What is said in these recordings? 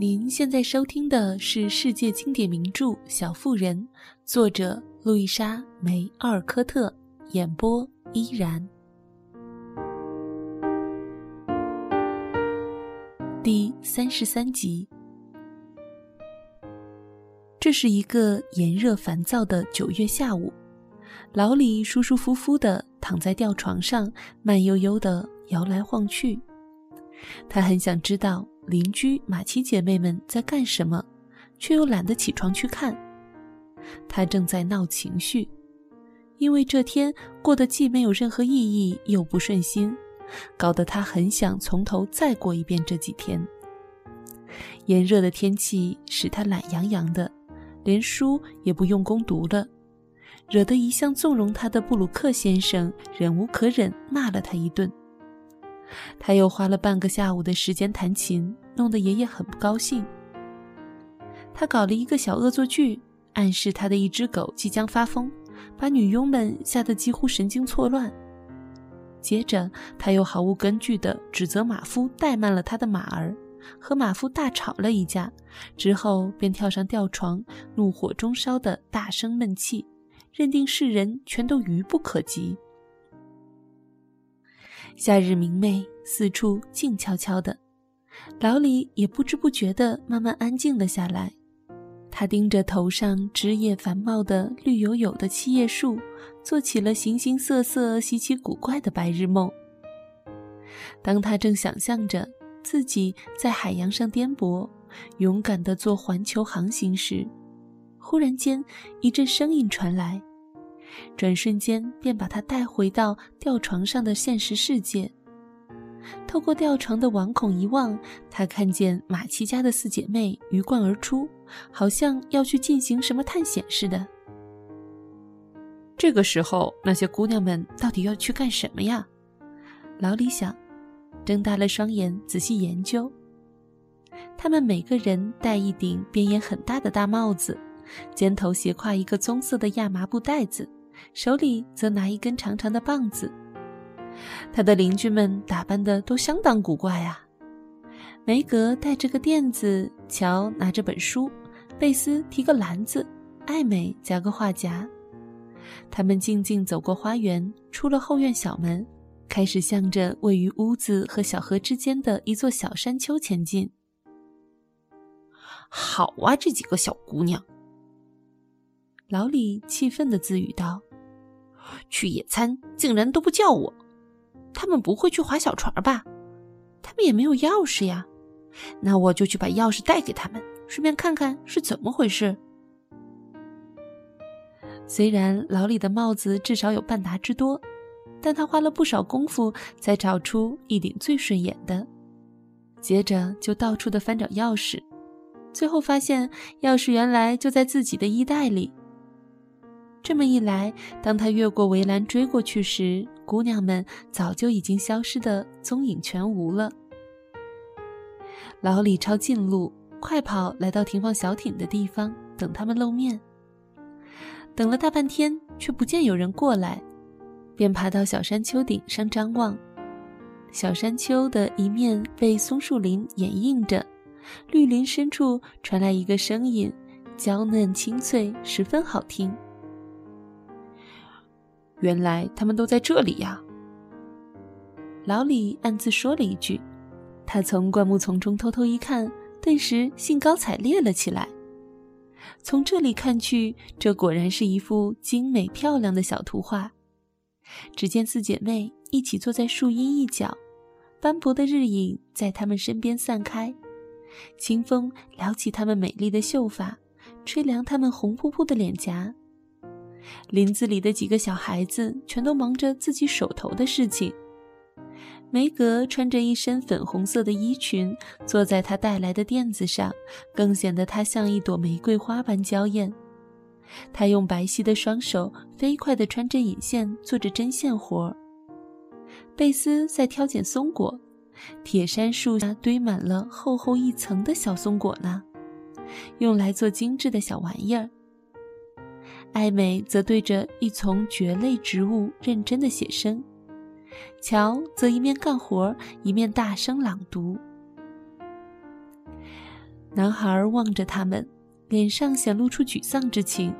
您现在收听的是世界经典名著《小妇人》，作者路易莎·梅·奥尔科特，演播依然。第三十三集。这是一个炎热烦躁的九月下午，老李舒舒服服的躺在吊床上，慢悠悠的摇来晃去。他很想知道。邻居马奇姐妹们在干什么，却又懒得起床去看。她正在闹情绪，因为这天过得既没有任何意义，又不顺心，搞得她很想从头再过一遍这几天。炎热的天气使她懒洋洋的，连书也不用功读了，惹得一向纵容她的布鲁克先生忍无可忍，骂了她一顿。他又花了半个下午的时间弹琴，弄得爷爷很不高兴。他搞了一个小恶作剧，暗示他的一只狗即将发疯，把女佣们吓得几乎神经错乱。接着，他又毫无根据地指责马夫怠慢了他的马儿，和马夫大吵了一架，之后便跳上吊床，怒火中烧地大声闷气，认定世人全都愚不可及。夏日明媚，四处静悄悄的，老李也不知不觉地慢慢安静了下来。他盯着头上枝叶繁茂的绿油油的七叶树，做起了形形色色、稀奇古怪的白日梦。当他正想象着自己在海洋上颠簸，勇敢地做环球航行时，忽然间一阵声音传来。转瞬间便把他带回到吊床上的现实世界。透过吊床的网孔一望，他看见马奇家的四姐妹鱼贯而出，好像要去进行什么探险似的。这个时候，那些姑娘们到底要去干什么呀？老李想，睁大了双眼仔细研究。她们每个人戴一顶边沿很大的大帽子，肩头斜挎一个棕色的亚麻布袋子。手里则拿一根长长的棒子。他的邻居们打扮的都相当古怪啊。梅格带着个垫子，乔拿着本书，贝斯提个篮子，艾美夹个画夹。他们静静走过花园，出了后院小门，开始向着位于屋子和小河之间的一座小山丘前进。好啊，这几个小姑娘！老李气愤地自语道。去野餐竟然都不叫我，他们不会去划小船吧？他们也没有钥匙呀，那我就去把钥匙带给他们，顺便看看是怎么回事。虽然老李的帽子至少有半打之多，但他花了不少功夫才找出一顶最顺眼的，接着就到处的翻找钥匙，最后发现钥匙原来就在自己的衣袋里。这么一来，当他越过围栏追过去时，姑娘们早就已经消失的踪影全无了。老李抄近路，快跑来到停放小艇的地方，等他们露面。等了大半天，却不见有人过来，便爬到小山丘顶上张望。小山丘的一面被松树林掩映着，绿林深处传来一个声音，娇嫩清脆，十分好听。原来他们都在这里呀！老李暗自说了一句。他从灌木丛中偷偷一看，顿时兴高采烈了起来。从这里看去，这果然是一幅精美漂亮的小图画。只见四姐妹一起坐在树荫一角，斑驳的日影在她们身边散开，清风撩起她们美丽的秀发，吹凉她们红扑扑的脸颊。林子里的几个小孩子全都忙着自己手头的事情。梅格穿着一身粉红色的衣裙，坐在她带来的垫子上，更显得她像一朵玫瑰花般娇艳。她用白皙的双手飞快地穿针引线，做着针线活儿。贝斯在挑拣松果，铁杉树下堆满了厚厚一层的小松果呢，用来做精致的小玩意儿。艾美则对着一丛蕨类植物认真的写生，乔则一面干活一面大声朗读。男孩望着他们，脸上显露出沮丧之情。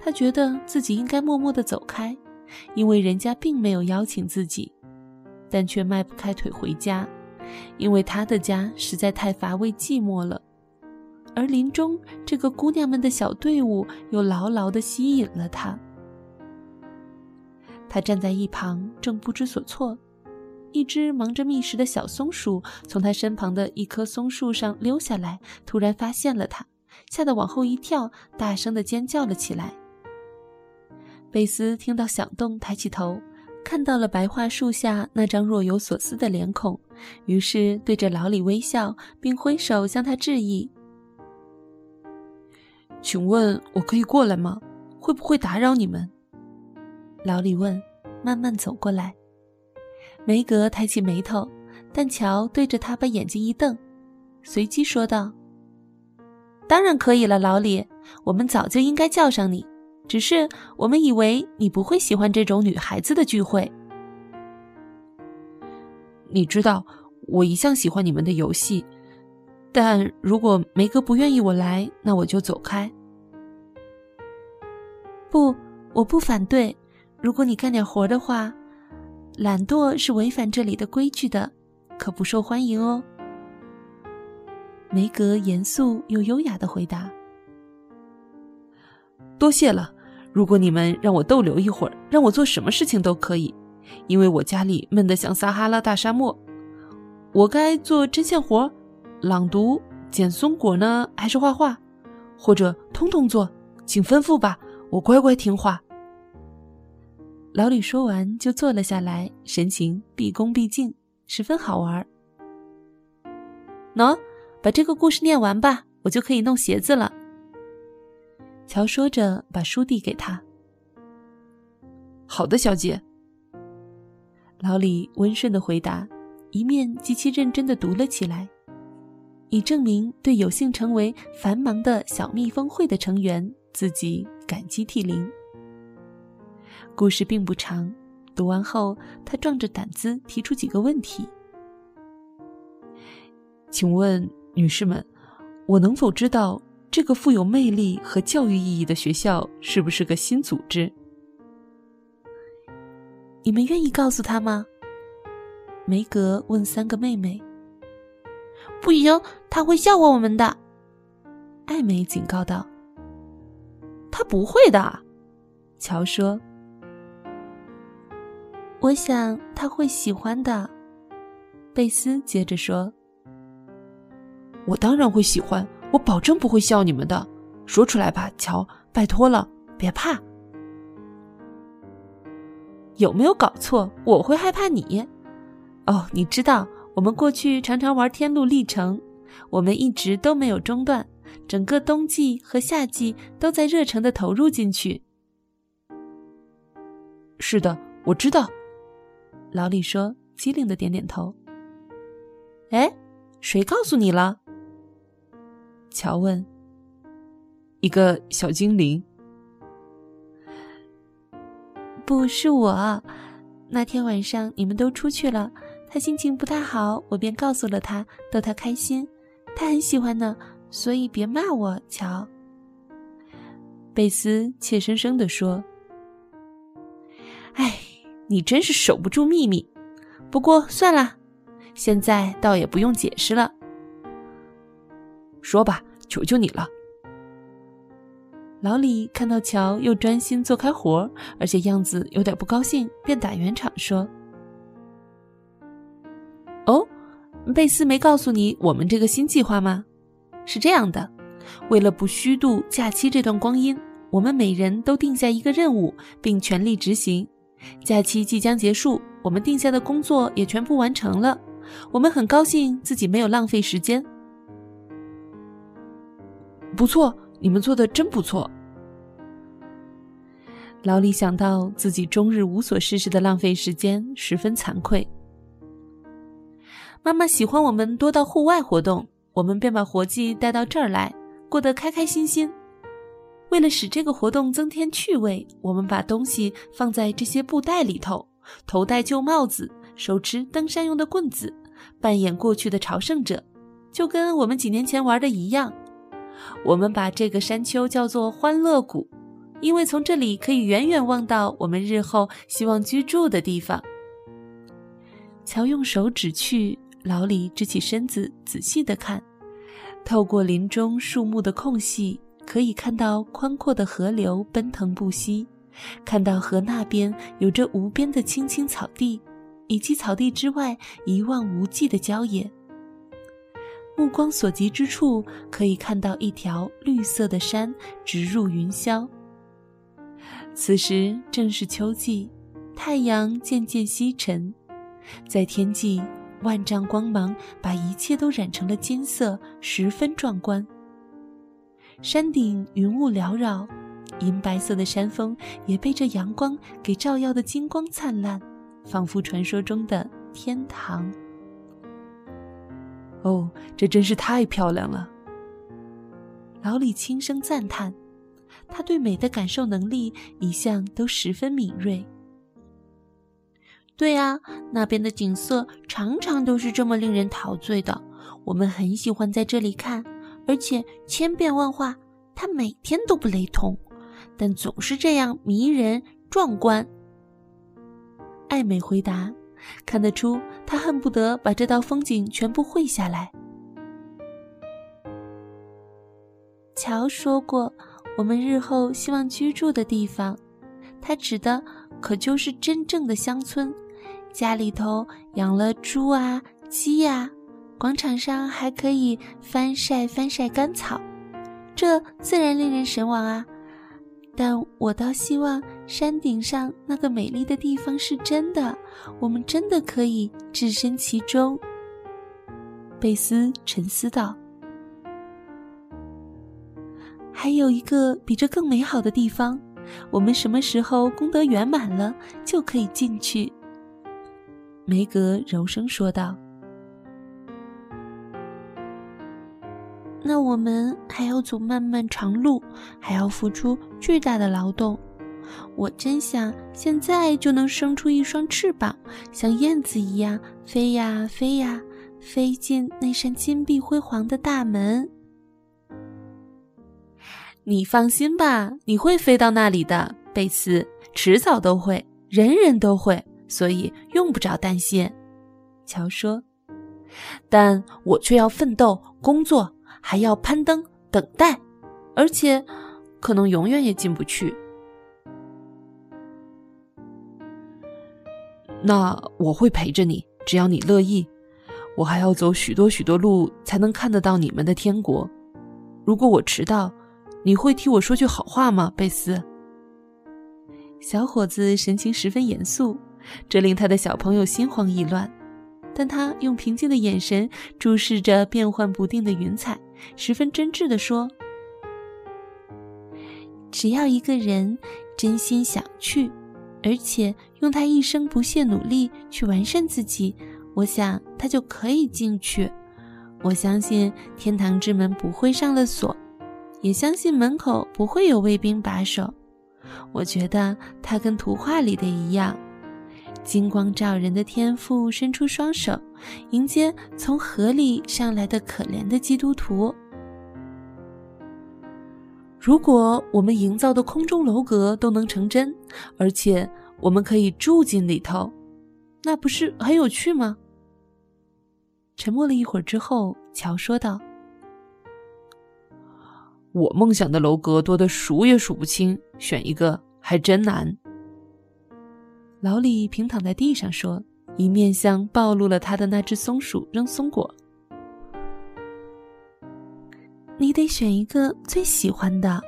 他觉得自己应该默默地走开，因为人家并没有邀请自己，但却迈不开腿回家，因为他的家实在太乏味寂寞了。而林中这个姑娘们的小队伍又牢牢地吸引了他。他站在一旁，正不知所措。一只忙着觅食的小松鼠从他身旁的一棵松树上溜下来，突然发现了他，吓得往后一跳，大声地尖叫了起来。贝斯听到响动，抬起头，看到了白桦树下那张若有所思的脸孔，于是对着老李微笑，并挥手向他致意。请问我可以过来吗？会不会打扰你们？老李问，慢慢走过来。梅格抬起眉头，但乔对着他把眼睛一瞪，随即说道：“当然可以了，老李，我们早就应该叫上你，只是我们以为你不会喜欢这种女孩子的聚会。你知道，我一向喜欢你们的游戏，但如果梅格不愿意我来，那我就走开。不，我不反对。”如果你干点活的话，懒惰是违反这里的规矩的，可不受欢迎哦。梅格严肃又优雅的回答：“多谢了。如果你们让我逗留一会儿，让我做什么事情都可以，因为我家里闷得像撒哈拉大沙漠。我该做针线活、朗读、捡松果呢，还是画画，或者通通做？请吩咐吧，我乖乖听话。”老李说完，就坐了下来，神情毕恭毕敬，十分好玩。喏，把这个故事念完吧，我就可以弄鞋子了。乔说着，把书递给他。好的，小姐。老李温顺的回答，一面极其认真的读了起来，以证明对有幸成为繁忙的小蜜蜂会的成员，自己感激涕零。故事并不长，读完后，他壮着胆子提出几个问题：“请问，女士们，我能否知道这个富有魅力和教育意义的学校是不是个新组织？”你们愿意告诉他吗？梅格问三个妹妹。“不行，他会笑话我们的。”艾美警告道。“他不会的。”乔说。我想他会喜欢的，贝斯接着说：“我当然会喜欢，我保证不会笑你们的。说出来吧，乔，拜托了，别怕。有没有搞错？我会害怕你？哦，你知道，我们过去常常玩天路历程，我们一直都没有中断，整个冬季和夏季都在热诚的投入进去。是的，我知道。”老李说：“机灵的点点头。”哎，谁告诉你了？乔问。“一个小精灵。”“不是我。那天晚上你们都出去了，他心情不太好，我便告诉了他，逗他开心。他很喜欢呢，所以别骂我，乔。”贝斯怯生生的说。“哎。”你真是守不住秘密，不过算了，现在倒也不用解释了。说吧，求求你了。老李看到乔又专心做开活，而且样子有点不高兴，便打圆场说：“哦，贝斯没告诉你我们这个新计划吗？是这样的，为了不虚度假期这段光阴，我们每人都定下一个任务，并全力执行。”假期即将结束，我们定下的工作也全部完成了。我们很高兴自己没有浪费时间。不错，你们做的真不错。老李想到自己终日无所事事的浪费时间，十分惭愧。妈妈喜欢我们多到户外活动，我们便把活计带到这儿来，过得开开心心。为了使这个活动增添趣味，我们把东西放在这些布袋里头，头戴旧帽子，手持登山用的棍子，扮演过去的朝圣者。就跟我们几年前玩的一样。我们把这个山丘叫做欢乐谷，因为从这里可以远远望到我们日后希望居住的地方。乔用手指去，老李支起身子，仔细的看，透过林中树木的空隙，可以看到宽阔的河流奔腾不息，看到河那边有着无边的青青草地，以及草地之外一望无际的郊野。目光所及之处，可以看到一条绿色的山直入云霄。此时正是秋季，太阳渐渐西沉。在天际，万丈光芒把一切都染成了金色，十分壮观。山顶云雾缭绕，银白色的山峰也被这阳光给照耀的金光灿烂，仿佛传说中的天堂。哦，这真是太漂亮了！老李轻声赞叹，他对美的感受能力一向都十分敏锐。对啊，那边的景色常常都是这么令人陶醉的。我们很喜欢在这里看，而且千变万化，它每天都不雷同，但总是这样迷人壮观。艾美回答，看得出她恨不得把这道风景全部绘下来。乔说过，我们日后希望居住的地方，他指的可就是真正的乡村。家里头养了猪啊、鸡呀，广场上还可以翻晒翻晒干草，这自然令人神往啊！但我倒希望山顶上那个美丽的地方是真的，我们真的可以置身其中。贝斯沉思道：“还有一个比这更美好的地方，我们什么时候功德圆满了，就可以进去。”梅格柔声说道：“那我们还要走漫漫长路，还要付出巨大的劳动。我真想现在就能生出一双翅膀，像燕子一样飞呀飞呀，飞进那扇金碧辉煌的大门。你放心吧，你会飞到那里的，贝斯，迟早都会，人人都会。”所以用不着担心，乔说。但我却要奋斗、工作，还要攀登、等待，而且可能永远也进不去。那我会陪着你，只要你乐意。我还要走许多许多路，才能看得到你们的天国。如果我迟到，你会替我说句好话吗，贝斯？小伙子神情十分严肃。这令他的小朋友心慌意乱，但他用平静的眼神注视着变幻不定的云彩，十分真挚地说：“只要一个人真心想去，而且用他一生不懈努力去完善自己，我想他就可以进去。我相信天堂之门不会上了锁，也相信门口不会有卫兵把守。我觉得他跟图画里的一样。”金光照人的天赋伸出双手，迎接从河里上来的可怜的基督徒。如果我们营造的空中楼阁都能成真，而且我们可以住进里头，那不是很有趣吗？沉默了一会儿之后，乔说道：“我梦想的楼阁多得数也数不清，选一个还真难。”老李平躺在地上说，一面向暴露了他的那只松鼠扔松果。你得选一个最喜欢的，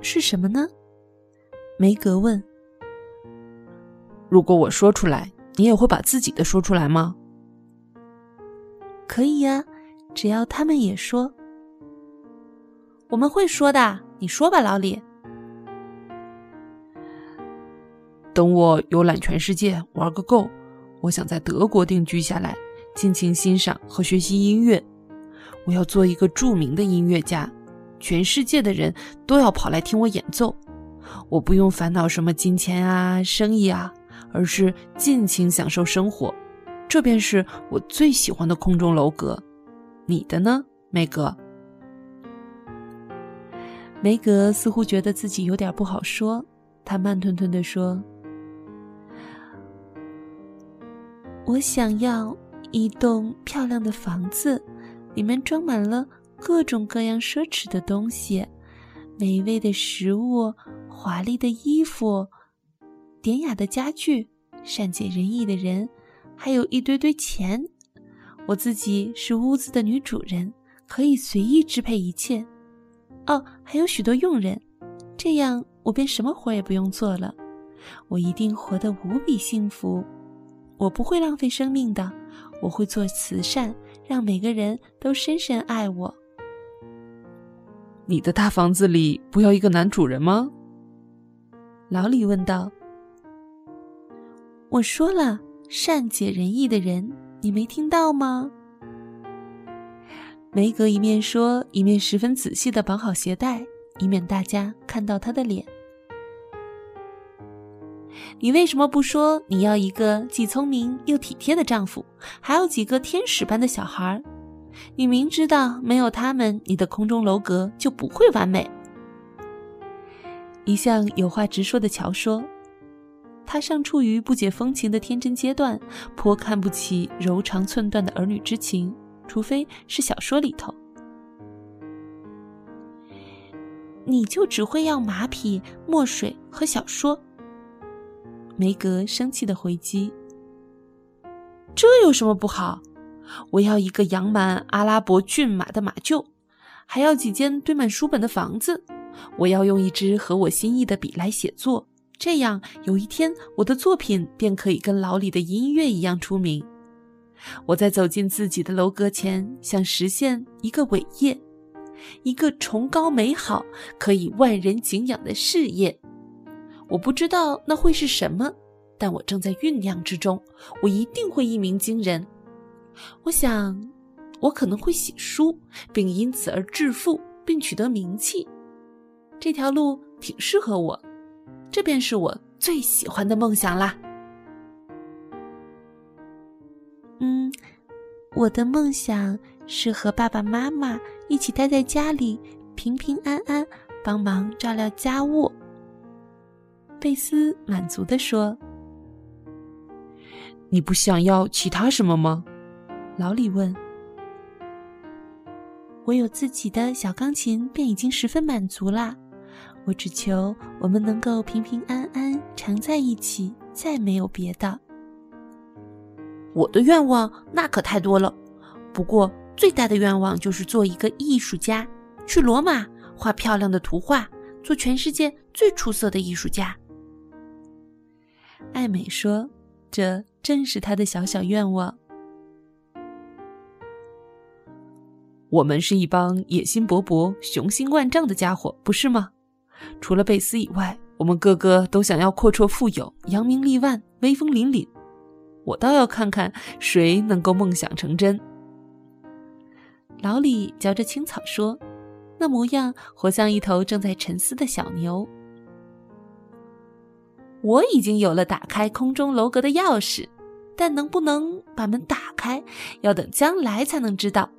是什么呢？梅格问。如果我说出来，你也会把自己的说出来吗？可以呀，只要他们也说。我们会说的，你说吧，老李。等我游览全世界玩个够，我想在德国定居下来，尽情欣赏和学习音乐。我要做一个著名的音乐家，全世界的人都要跑来听我演奏。我不用烦恼什么金钱啊、生意啊，而是尽情享受生活。这便是我最喜欢的空中楼阁。你的呢，梅格？梅格似乎觉得自己有点不好说，他慢吞吞的说：“我想要一栋漂亮的房子，里面装满了各种各样奢侈的东西，美味的食物，华丽的衣服，典雅的家具，善解人意的人，还有一堆堆钱。”我自己是屋子的女主人，可以随意支配一切。哦，还有许多佣人，这样我便什么活也不用做了。我一定活得无比幸福。我不会浪费生命的，我会做慈善，让每个人都深深爱我。你的大房子里不要一个男主人吗？老李问道。我说了，善解人意的人。你没听到吗？梅格一面说，一面十分仔细的绑好鞋带，以免大家看到他的脸。你为什么不说你要一个既聪明又体贴的丈夫，还有几个天使般的小孩？你明知道没有他们，你的空中楼阁就不会完美。一向有话直说的乔说。他尚处于不解风情的天真阶段，颇看不起柔肠寸断的儿女之情，除非是小说里头。你就只会要马匹、墨水和小说。梅格生气的回击：“这有什么不好？我要一个养满阿拉伯骏马的马厩，还要几间堆满书本的房子。我要用一支合我心意的笔来写作。”这样，有一天我的作品便可以跟老李的音乐一样出名。我在走进自己的楼阁前，想实现一个伟业，一个崇高美好、可以万人敬仰的事业。我不知道那会是什么，但我正在酝酿之中。我一定会一鸣惊人。我想，我可能会写书，并因此而致富，并取得名气。这条路挺适合我。这便是我最喜欢的梦想啦。嗯，我的梦想是和爸爸妈妈一起待在家里，平平安安，帮忙照料家务。贝斯满足地说：“你不想要其他什么吗？”老李问。“我有自己的小钢琴，便已经十分满足啦。”我只求我们能够平平安安常在一起，再没有别的。我的愿望那可太多了，不过最大的愿望就是做一个艺术家，去罗马画漂亮的图画，做全世界最出色的艺术家。艾美说：“这正是她的小小愿望。”我们是一帮野心勃勃、雄心万丈的家伙，不是吗？除了贝斯以外，我们个个都想要阔绰富有、扬名立万、威风凛凛。我倒要看看谁能够梦想成真。老李嚼着青草说，那模样活像一头正在沉思的小牛。我已经有了打开空中楼阁的钥匙，但能不能把门打开，要等将来才能知道。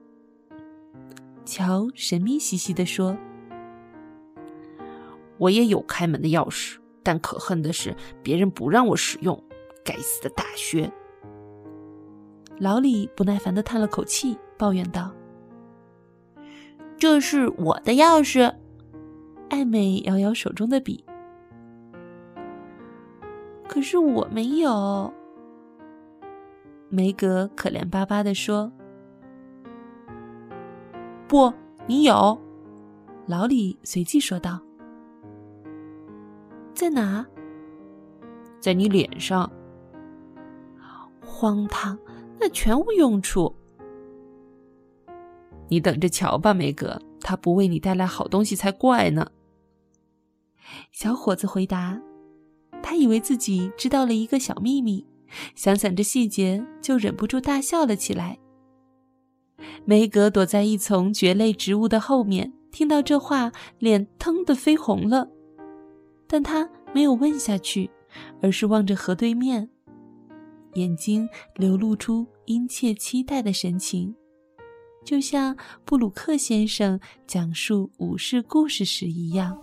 乔神秘兮兮地说。我也有开门的钥匙，但可恨的是，别人不让我使用。该死的大学！老李不耐烦的叹了口气，抱怨道：“这是我的钥匙。”艾美摇摇手中的笔，可是我没有。梅格可怜巴巴的说：“不，你有。”老李随即说道。在哪？在你脸上。荒唐，那全无用处。你等着瞧吧，梅格，他不为你带来好东西才怪呢。小伙子回答。他以为自己知道了一个小秘密，想想这细节，就忍不住大笑了起来。梅格躲在一丛蕨类植物的后面，听到这话，脸腾的绯红了。但他没有问下去，而是望着河对面，眼睛流露出殷切期待的神情。就像布鲁克先生讲述武士故事时一样。